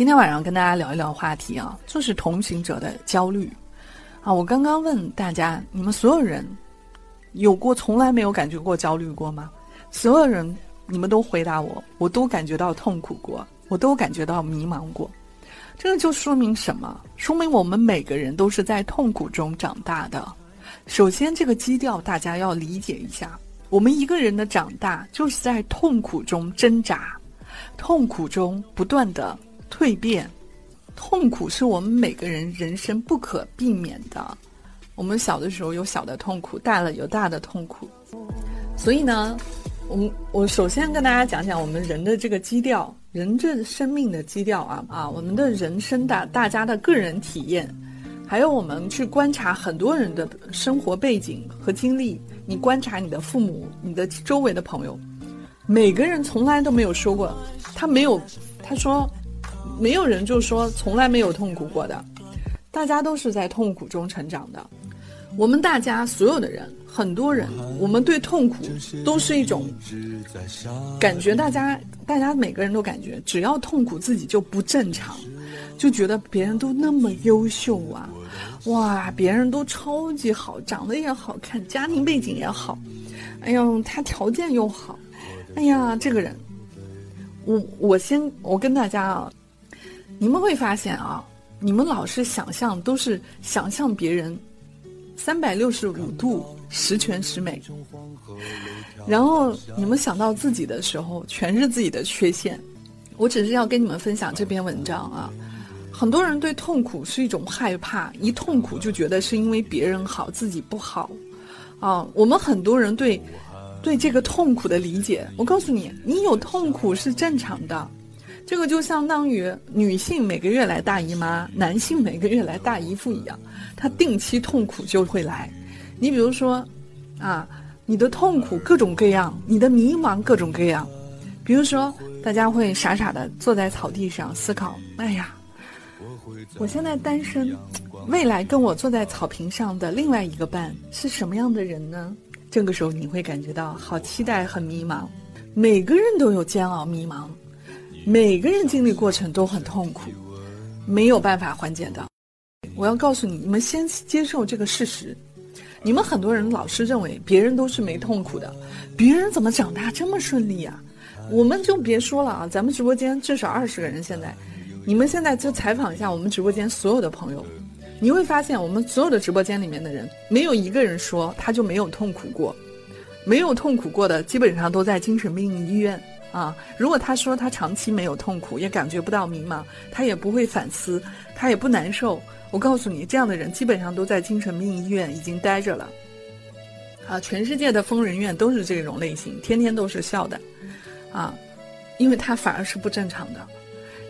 今天晚上跟大家聊一聊话题啊，就是同行者的焦虑啊。我刚刚问大家，你们所有人有过从来没有感觉过焦虑过吗？所有人，你们都回答我，我都感觉到痛苦过，我都感觉到迷茫过。这个就说明什么？说明我们每个人都是在痛苦中长大的。首先，这个基调大家要理解一下，我们一个人的长大就是在痛苦中挣扎，痛苦中不断的。蜕变，痛苦是我们每个人人生不可避免的。我们小的时候有小的痛苦，大了有大的痛苦。所以呢，我们我首先跟大家讲讲我们人的这个基调，人这生命的基调啊啊，我们的人生的大家的个人体验，还有我们去观察很多人的生活背景和经历。你观察你的父母，你的周围的朋友，每个人从来都没有说过，他没有，他说。没有人就说从来没有痛苦过的，大家都是在痛苦中成长的。我们大家所有的人，很多人，我们对痛苦都是一种感觉。大家，大家每个人都感觉，只要痛苦自己就不正常，就觉得别人都那么优秀啊，哇，别人都超级好，长得也好看，家庭背景也好，哎呦，他条件又好，哎呀，这个人，我我先我跟大家啊。你们会发现啊，你们老是想象都是想象别人三百六十五度十全十美，然后你们想到自己的时候全是自己的缺陷。我只是要跟你们分享这篇文章啊。很多人对痛苦是一种害怕，一痛苦就觉得是因为别人好，自己不好啊。我们很多人对对这个痛苦的理解，我告诉你，你有痛苦是正常的。这个就相当于女性每个月来大姨妈，男性每个月来大姨夫一样，他定期痛苦就会来。你比如说，啊，你的痛苦各种各样，你的迷茫各种各样。比如说，大家会傻傻的坐在草地上思考：哎呀，我现在单身，未来跟我坐在草坪上的另外一个伴是什么样的人呢？这个时候你会感觉到好期待，很迷茫。每个人都有煎熬、迷茫。每个人经历过程都很痛苦，没有办法缓解的。我要告诉你，你们先接受这个事实。你们很多人老是认为别人都是没痛苦的，别人怎么长大这么顺利呀？我们就别说了啊！咱们直播间至少二十个人，现在，你们现在就采访一下我们直播间所有的朋友，你会发现我们所有的直播间里面的人，没有一个人说他就没有痛苦过，没有痛苦过的基本上都在精神病医院。啊，如果他说他长期没有痛苦，也感觉不到迷茫，他也不会反思，他也不难受。我告诉你，这样的人基本上都在精神病医院已经待着了。啊，全世界的疯人院都是这种类型，天天都是笑的，啊，因为他反而是不正常的。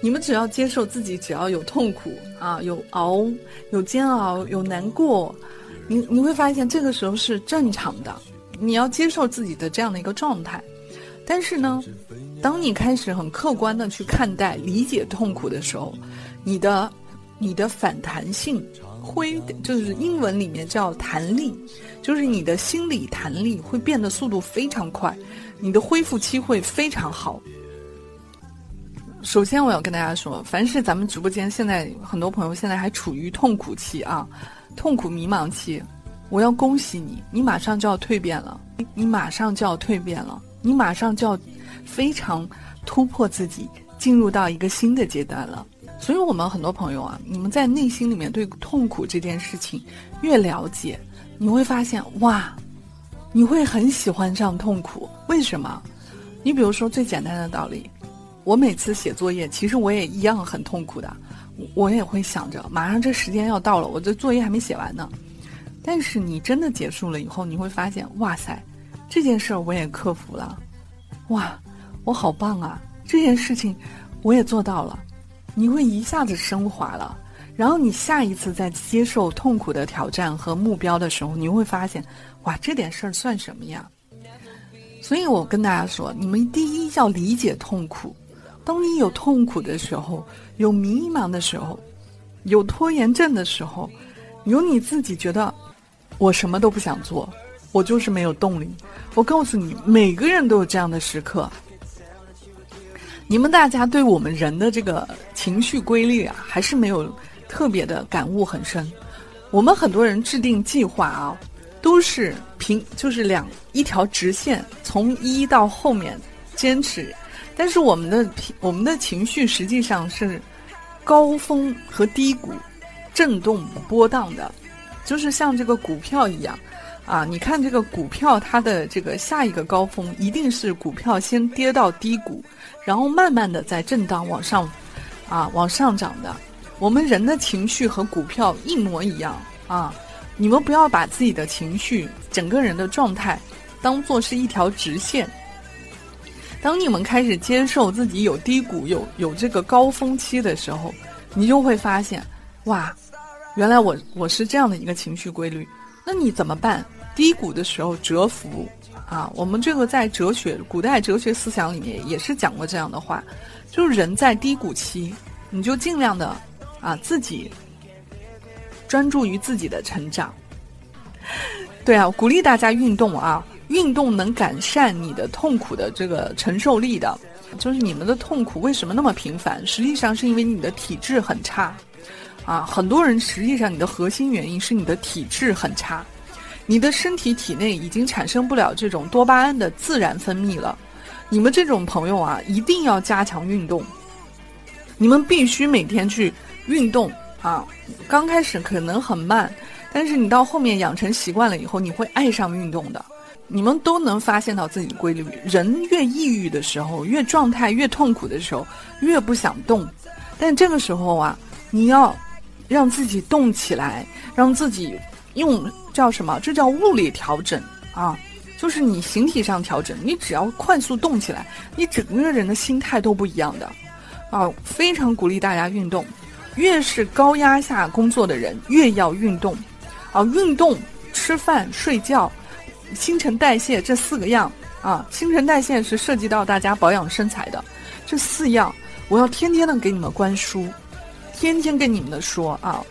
你们只要接受自己，只要有痛苦啊，有熬，有煎熬，有难过，你你会发现这个时候是正常的。你要接受自己的这样的一个状态。但是呢，当你开始很客观的去看待、理解痛苦的时候，你的、你的反弹性会，就是英文里面叫弹力，就是你的心理弹力会变得速度非常快，你的恢复期会非常好。首先，我要跟大家说，凡是咱们直播间现在很多朋友现在还处于痛苦期啊，痛苦迷茫期，我要恭喜你，你马上就要蜕变了，你马上就要蜕变了。你马上就要非常突破自己，进入到一个新的阶段了。所以，我们很多朋友啊，你们在内心里面对痛苦这件事情越了解，你会发现哇，你会很喜欢上痛苦。为什么？你比如说最简单的道理，我每次写作业，其实我也一样很痛苦的，我也会想着马上这时间要到了，我这作业还没写完呢。但是你真的结束了以后，你会发现，哇塞！这件事儿我也克服了，哇，我好棒啊！这件事情我也做到了，你会一下子升华了，然后你下一次在接受痛苦的挑战和目标的时候，你会发现，哇，这点事儿算什么呀？所以我跟大家说，你们第一要理解痛苦。当你有痛苦的时候，有迷茫的时候，有拖延症的时候，有你自己觉得我什么都不想做，我就是没有动力。我告诉你，每个人都有这样的时刻。你们大家对我们人的这个情绪规律啊，还是没有特别的感悟很深。我们很多人制定计划啊，都是平就是两一条直线，从一到后面坚持。但是我们的我们的情绪实际上是高峰和低谷，震动波荡的，就是像这个股票一样，啊，你看这个股票它的这个下一个高峰一定是股票先跌到低谷，然后慢慢的在震荡往上，啊往上涨的。我们人的情绪和股票一模一样啊，你们不要把自己的情绪整个人的状态当做是一条直线。当你们开始接受自己有低谷、有有这个高峰期的时候，你就会发现，哇，原来我我是这样的一个情绪规律。那你怎么办？低谷的时候蛰伏啊！我们这个在哲学、古代哲学思想里面也是讲过这样的话，就是人在低谷期，你就尽量的啊自己专注于自己的成长。对啊，鼓励大家运动啊。运动能改善你的痛苦的这个承受力的，就是你们的痛苦为什么那么频繁？实际上是因为你的体质很差，啊，很多人实际上你的核心原因是你的体质很差，你的身体体内已经产生不了这种多巴胺的自然分泌了。你们这种朋友啊，一定要加强运动，你们必须每天去运动啊。刚开始可能很慢，但是你到后面养成习惯了以后，你会爱上运动的。你们都能发现到自己的规律。人越抑郁的时候，越状态越痛苦的时候，越不想动。但这个时候啊，你要让自己动起来，让自己用叫什么？这叫物理调整啊，就是你形体上调整。你只要快速动起来，你整个人的心态都不一样的啊。非常鼓励大家运动，越是高压下工作的人，越要运动啊。运动、吃饭、睡觉。新陈代谢这四个样啊，新陈代谢是涉及到大家保养身材的，这四样我要天天的给你们灌输，天天跟你们的说啊，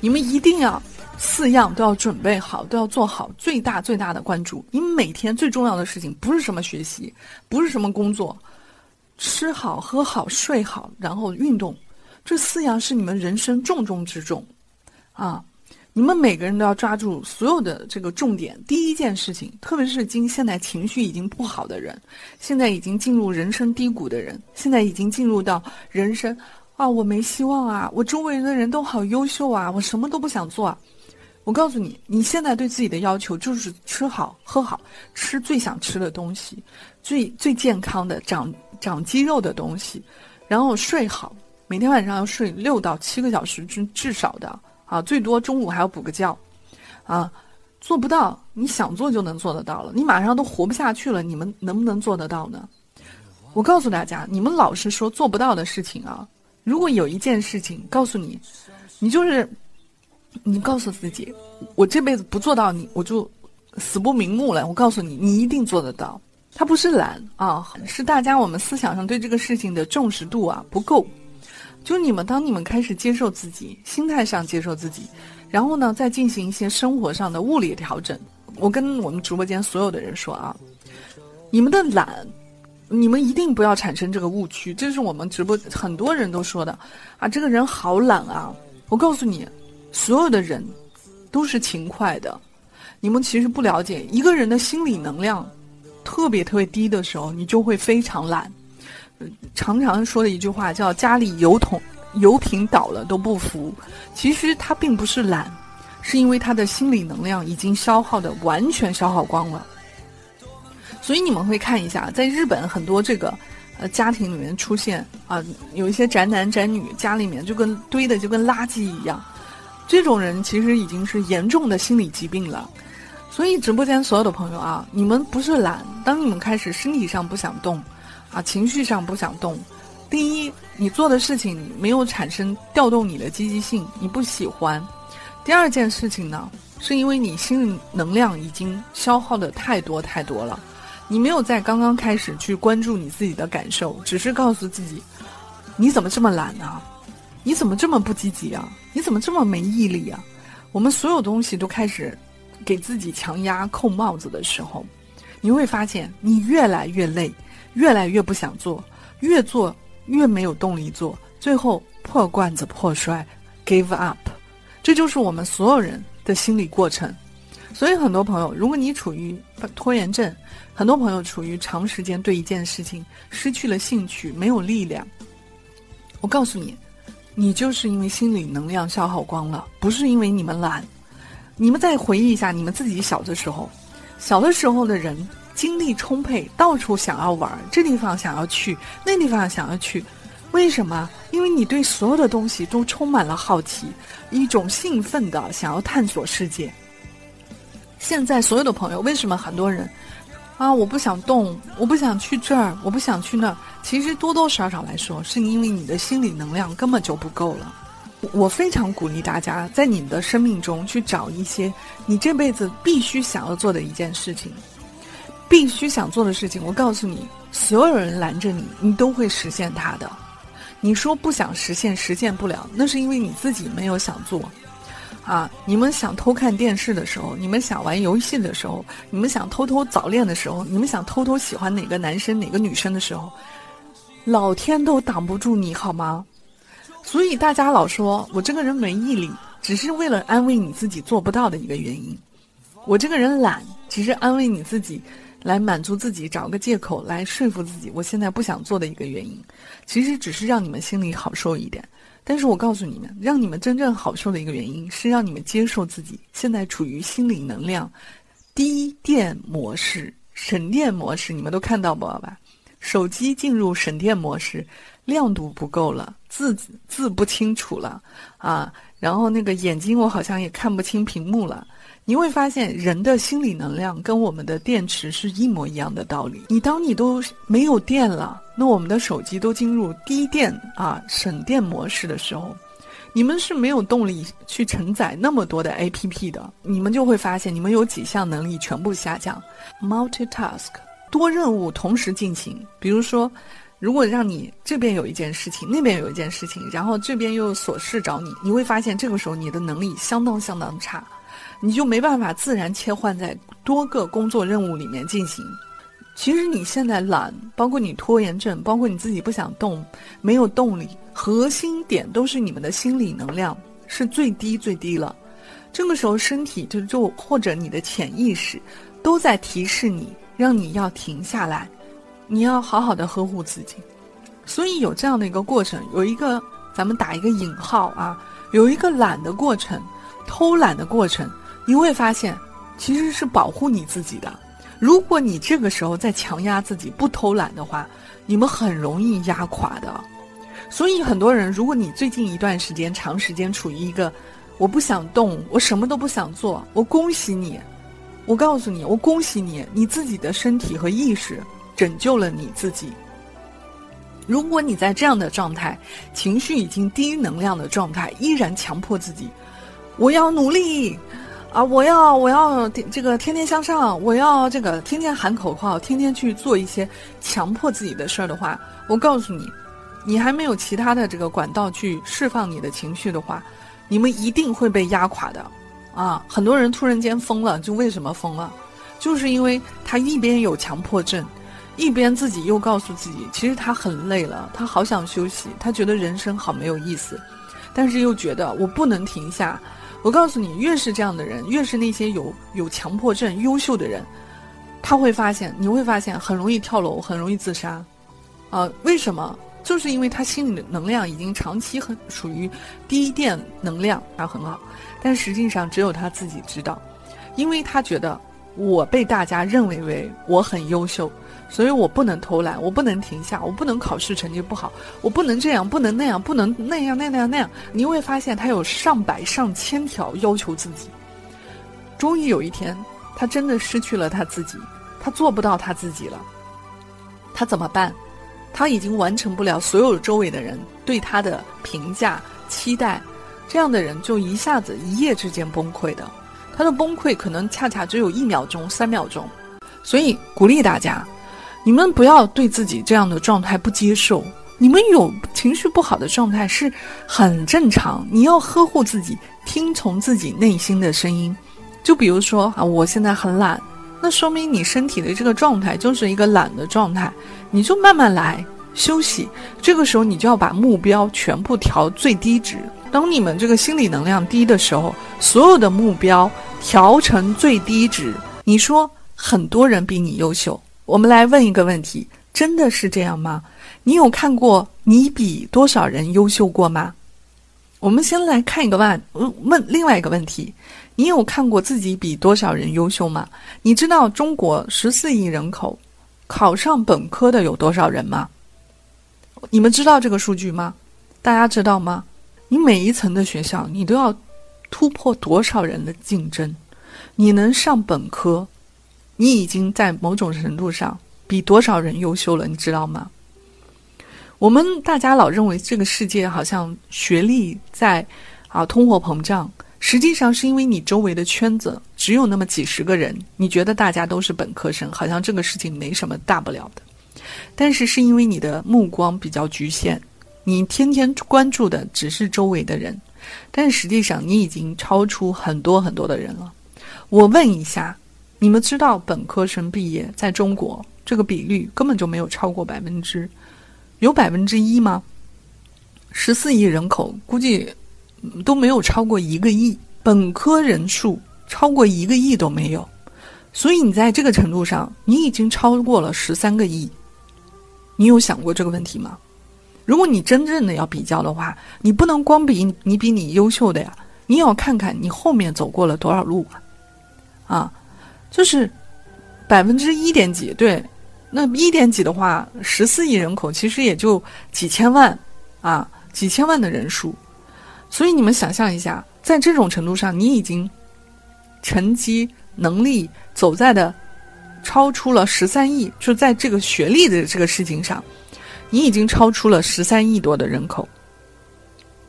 你们一定要四样都要准备好，都要做好最大最大的关注。你每天最重要的事情不是什么学习，不是什么工作，吃好喝好睡好，然后运动，这四样是你们人生重中之重啊。你们每个人都要抓住所有的这个重点。第一件事情，特别是今现在情绪已经不好的人，现在已经进入人生低谷的人，现在已经进入到人生啊，我没希望啊，我周围的人都好优秀啊，我什么都不想做。啊。我告诉你，你现在对自己的要求就是吃好喝好，吃最想吃的东西，最最健康的长长肌肉的东西，然后睡好，每天晚上要睡六到七个小时至至少的。啊，最多中午还要补个觉，啊，做不到，你想做就能做得到了。你马上都活不下去了，你们能不能做得到呢？我告诉大家，你们老是说做不到的事情啊，如果有一件事情告诉你，你就是，你告诉自己，我这辈子不做到，你我就死不瞑目了。我告诉你，你一定做得到。他不是懒啊，是大家我们思想上对这个事情的重视度啊不够。就你们，当你们开始接受自己，心态上接受自己，然后呢，再进行一些生活上的物理调整。我跟我们直播间所有的人说啊，你们的懒，你们一定不要产生这个误区。这是我们直播很多人都说的啊，这个人好懒啊。我告诉你，所有的人都是勤快的。你们其实不了解，一个人的心理能量特别特别低的时候，你就会非常懒。常常说的一句话叫“家里油桶油瓶倒了都不扶”，其实他并不是懒，是因为他的心理能量已经消耗的完全消耗光了。所以你们会看一下，在日本很多这个呃家庭里面出现啊，有一些宅男宅女家里面就跟堆的就跟垃圾一样，这种人其实已经是严重的心理疾病了。所以直播间所有的朋友啊，你们不是懒，当你们开始身体上不想动。啊，情绪上不想动。第一，你做的事情没有产生调动你的积极性，你不喜欢；第二件事情呢，是因为你心理能量已经消耗的太多太多了，你没有在刚刚开始去关注你自己的感受，只是告诉自己，你怎么这么懒呢？你怎么这么不积极啊？你怎么这么没毅力啊？我们所有东西都开始给自己强压、扣帽子的时候，你会发现你越来越累，越来越不想做，越做越没有动力做，最后破罐子破摔，give up。这就是我们所有人的心理过程。所以，很多朋友，如果你处于拖延症，很多朋友处于长时间对一件事情失去了兴趣、没有力量，我告诉你。你就是因为心理能量消耗光了，不是因为你们懒。你们再回忆一下你们自己小的时候，小的时候的人精力充沛，到处想要玩，这地方想要去，那地方想要去，为什么？因为你对所有的东西都充满了好奇，一种兴奋的想要探索世界。现在所有的朋友，为什么很多人？啊！我不想动，我不想去这儿，我不想去那儿。其实多多少少来说，是因为你的心理能量根本就不够了。我非常鼓励大家在你的生命中去找一些你这辈子必须想要做的一件事情，必须想做的事情。我告诉你，所有人拦着你，你都会实现它的。你说不想实现，实现不了，那是因为你自己没有想做。啊！你们想偷看电视的时候，你们想玩游戏的时候，你们想偷偷早恋的时候，你们想偷偷喜欢哪个男生哪个女生的时候，老天都挡不住你，好吗？所以大家老说我这个人没毅力，只是为了安慰你自己做不到的一个原因。我这个人懒，只是安慰你自己，来满足自己，找个借口来说服自己，我现在不想做的一个原因。其实只是让你们心里好受一点。但是我告诉你们，让你们真正好受的一个原因是让你们接受自己现在处于心理能量低电模式、省电模式。你们都看到过吧？手机进入省电模式，亮度不够了，字字不清楚了啊！然后那个眼睛我好像也看不清屏幕了。你会发现，人的心理能量跟我们的电池是一模一样的道理。你当你都没有电了，那我们的手机都进入低电啊省电模式的时候，你们是没有动力去承载那么多的 APP 的。你们就会发现，你们有几项能力全部下降。Multitask，多任务同时进行。比如说，如果让你这边有一件事情，那边有一件事情，然后这边又有琐事找你，你会发现这个时候你的能力相当相当差。你就没办法自然切换在多个工作任务里面进行。其实你现在懒，包括你拖延症，包括你自己不想动，没有动力，核心点都是你们的心理能量是最低最低了。这个时候，身体就就或者你的潜意识都在提示你，让你要停下来，你要好好的呵护自己。所以有这样的一个过程，有一个咱们打一个引号啊，有一个懒的过程，偷懒的过程。你会发现，其实是保护你自己的。如果你这个时候在强压自己不偷懒的话，你们很容易压垮的。所以很多人，如果你最近一段时间长时间处于一个我不想动，我什么都不想做，我恭喜你，我告诉你，我恭喜你，你自己的身体和意识拯救了你自己。如果你在这样的状态，情绪已经低能量的状态，依然强迫自己，我要努力。啊！我要我要这个天天向上，我要这个天天喊口号，天天去做一些强迫自己的事儿的话，我告诉你，你还没有其他的这个管道去释放你的情绪的话，你们一定会被压垮的。啊！很多人突然间疯了，就为什么疯了？就是因为他一边有强迫症，一边自己又告诉自己，其实他很累了，他好想休息，他觉得人生好没有意思，但是又觉得我不能停下。我告诉你，越是这样的人，越是那些有 有强迫症、优秀的人，他会发现，你会发现很容易跳楼，很容易自杀，啊，为什么？就是因为他心里的能量已经长期很属于低电能量，他很好，但实际上只有他自己知道，因为他觉得我被大家认为为我很优秀。所以我不能偷懒，我不能停下，我不能考试成绩不好，我不能这样，不能那样，不能那样那样那样。你会发现他有上百上千条要求自己。终于有一天，他真的失去了他自己，他做不到他自己了。他怎么办？他已经完成不了所有周围的人对他的评价期待，这样的人就一下子一夜之间崩溃的。他的崩溃可能恰恰只有一秒钟、三秒钟。所以鼓励大家，你们不要对自己这样的状态不接受。你们有情绪不好的状态是很正常，你要呵护自己，听从自己内心的声音。就比如说啊，我现在很懒，那说明你身体的这个状态就是一个懒的状态，你就慢慢来休息。这个时候你就要把目标全部调最低值。当你们这个心理能量低的时候，所有的目标调成最低值。你说很多人比你优秀，我们来问一个问题：真的是这样吗？你有看过你比多少人优秀过吗？我们先来看一个问问另外一个问题：你有看过自己比多少人优秀吗？你知道中国十四亿人口，考上本科的有多少人吗？你们知道这个数据吗？大家知道吗？你每一层的学校，你都要突破多少人的竞争？你能上本科，你已经在某种程度上比多少人优秀了？你知道吗？我们大家老认为这个世界好像学历在啊通货膨胀，实际上是因为你周围的圈子只有那么几十个人，你觉得大家都是本科生，好像这个事情没什么大不了的。但是是因为你的目光比较局限，你天天关注的只是周围的人，但实际上你已经超出很多很多的人了。我问一下，你们知道本科生毕业在中国这个比率根本就没有超过百分之。有百分之一吗？十四亿人口，估计都没有超过一个亿。本科人数超过一个亿都没有，所以你在这个程度上，你已经超过了十三个亿。你有想过这个问题吗？如果你真正的要比较的话，你不能光比你比你优秀的呀，你也要看看你后面走过了多少路啊！啊，就是百分之一点几，对。那一点几的话，十四亿人口其实也就几千万，啊，几千万的人数，所以你们想象一下，在这种程度上，你已经成绩能力走在的超出了十三亿，就在这个学历的这个事情上，你已经超出了十三亿多的人口。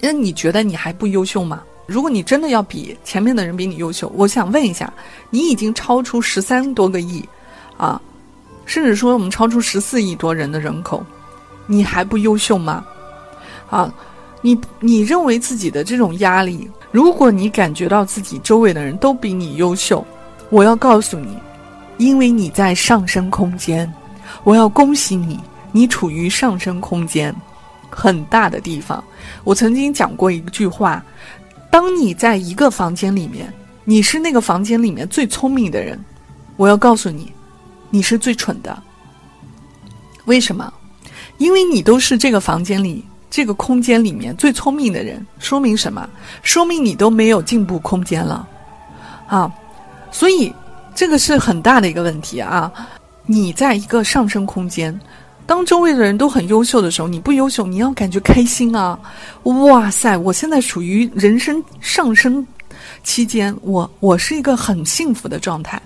那你觉得你还不优秀吗？如果你真的要比前面的人比你优秀，我想问一下，你已经超出十三多个亿，啊？甚至说，我们超出十四亿多人的人口，你还不优秀吗？啊，你你认为自己的这种压力，如果你感觉到自己周围的人都比你优秀，我要告诉你，因为你在上升空间，我要恭喜你，你处于上升空间很大的地方。我曾经讲过一句话：当你在一个房间里面，你是那个房间里面最聪明的人，我要告诉你。你是最蠢的，为什么？因为你都是这个房间里、这个空间里面最聪明的人，说明什么？说明你都没有进步空间了，啊！所以这个是很大的一个问题啊！你在一个上升空间，当周围的人都很优秀的时候，你不优秀，你要感觉开心啊！哇塞，我现在属于人生上升期间，我我是一个很幸福的状态。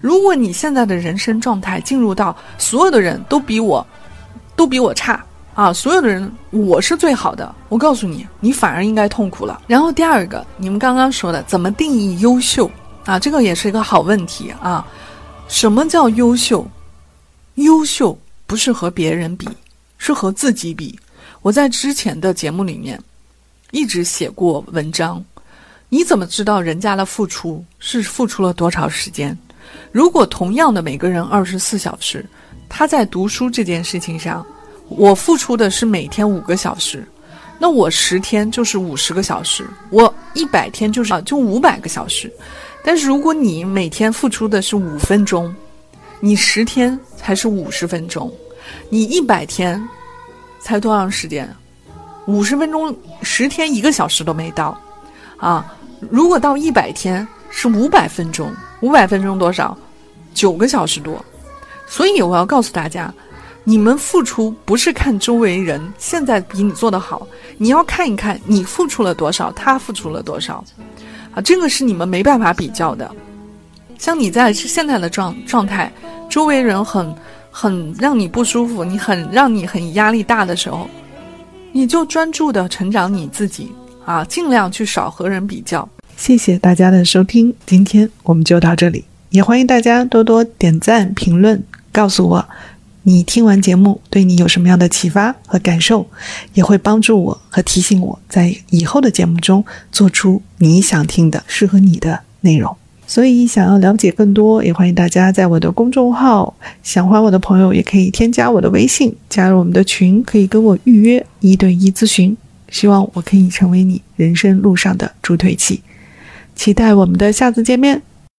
如果你现在的人生状态进入到所有的人都比我，都比我差啊，所有的人我是最好的，我告诉你，你反而应该痛苦了。然后第二个，你们刚刚说的怎么定义优秀啊？这个也是一个好问题啊。什么叫优秀？优秀不是和别人比，是和自己比。我在之前的节目里面一直写过文章，你怎么知道人家的付出是付出了多少时间？如果同样的每个人二十四小时，他在读书这件事情上，我付出的是每天五个小时，那我十天就是五十个小时，我一百天就是啊就五百个小时。但是如果你每天付出的是五分钟，你十天才是五十分钟，你一百天才多长时间？五十分钟，十天一个小时都没到，啊！如果到一百天是五百分钟。五百分钟多少？九个小时多。所以我要告诉大家，你们付出不是看周围人现在比你做得好，你要看一看你付出了多少，他付出了多少。啊，这个是你们没办法比较的。像你在现在的状状态，周围人很很让你不舒服，你很让你很压力大的时候，你就专注的成长你自己啊，尽量去少和人比较。谢谢大家的收听，今天我们就到这里，也欢迎大家多多点赞、评论，告诉我你听完节目对你有什么样的启发和感受，也会帮助我和提醒我在以后的节目中做出你想听的、适合你的内容。所以，想要了解更多，也欢迎大家在我的公众号“想欢我的朋友”也可以添加我的微信，加入我们的群，可以跟我预约一对一咨询。希望我可以成为你人生路上的助推器。期待我们的下次见面。